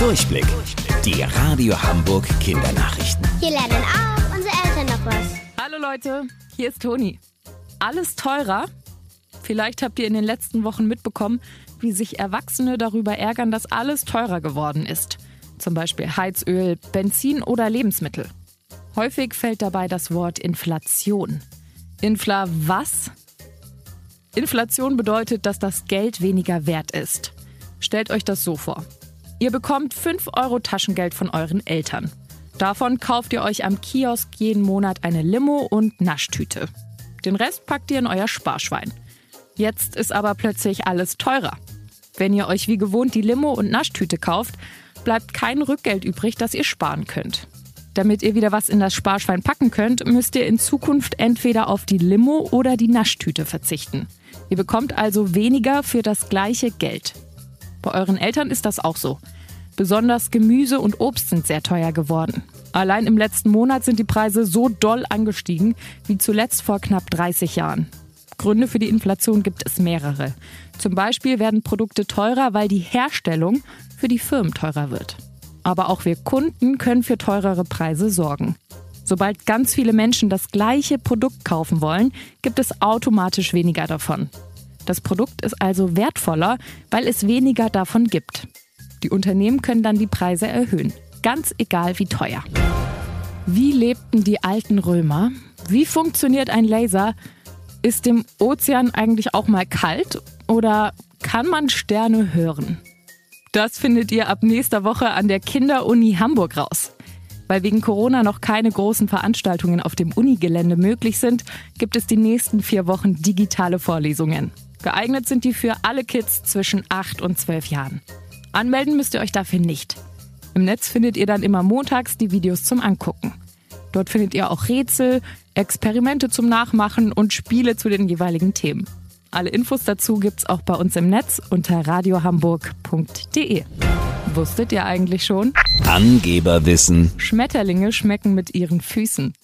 Durchblick. Die Radio Hamburg Kindernachrichten. Hier lernen auch unsere Eltern noch was. Hallo Leute, hier ist Toni. Alles teurer? Vielleicht habt ihr in den letzten Wochen mitbekommen, wie sich Erwachsene darüber ärgern, dass alles teurer geworden ist. Zum Beispiel Heizöl, Benzin oder Lebensmittel. Häufig fällt dabei das Wort Inflation. Infla was? Inflation bedeutet, dass das Geld weniger wert ist. Stellt euch das so vor. Ihr bekommt 5 Euro Taschengeld von euren Eltern. Davon kauft ihr euch am Kiosk jeden Monat eine Limo und Naschtüte. Den Rest packt ihr in euer Sparschwein. Jetzt ist aber plötzlich alles teurer. Wenn ihr euch wie gewohnt die Limo und Naschtüte kauft, bleibt kein Rückgeld übrig, das ihr sparen könnt. Damit ihr wieder was in das Sparschwein packen könnt, müsst ihr in Zukunft entweder auf die Limo oder die Naschtüte verzichten. Ihr bekommt also weniger für das gleiche Geld. Bei euren Eltern ist das auch so. Besonders Gemüse und Obst sind sehr teuer geworden. Allein im letzten Monat sind die Preise so doll angestiegen wie zuletzt vor knapp 30 Jahren. Gründe für die Inflation gibt es mehrere. Zum Beispiel werden Produkte teurer, weil die Herstellung für die Firmen teurer wird. Aber auch wir Kunden können für teurere Preise sorgen. Sobald ganz viele Menschen das gleiche Produkt kaufen wollen, gibt es automatisch weniger davon. Das Produkt ist also wertvoller, weil es weniger davon gibt. Die Unternehmen können dann die Preise erhöhen, ganz egal wie teuer. Wie lebten die alten Römer? Wie funktioniert ein Laser? Ist dem Ozean eigentlich auch mal kalt oder kann man Sterne hören? Das findet ihr ab nächster Woche an der Kinderuni Hamburg raus. Weil wegen Corona noch keine großen Veranstaltungen auf dem Unigelände möglich sind, gibt es die nächsten vier Wochen digitale Vorlesungen. Geeignet sind die für alle Kids zwischen 8 und 12 Jahren. Anmelden müsst ihr euch dafür nicht. Im Netz findet ihr dann immer montags die Videos zum Angucken. Dort findet ihr auch Rätsel, Experimente zum Nachmachen und Spiele zu den jeweiligen Themen. Alle Infos dazu gibt's auch bei uns im Netz unter radiohamburg.de. Wusstet ihr eigentlich schon? Angeberwissen. Schmetterlinge schmecken mit ihren Füßen.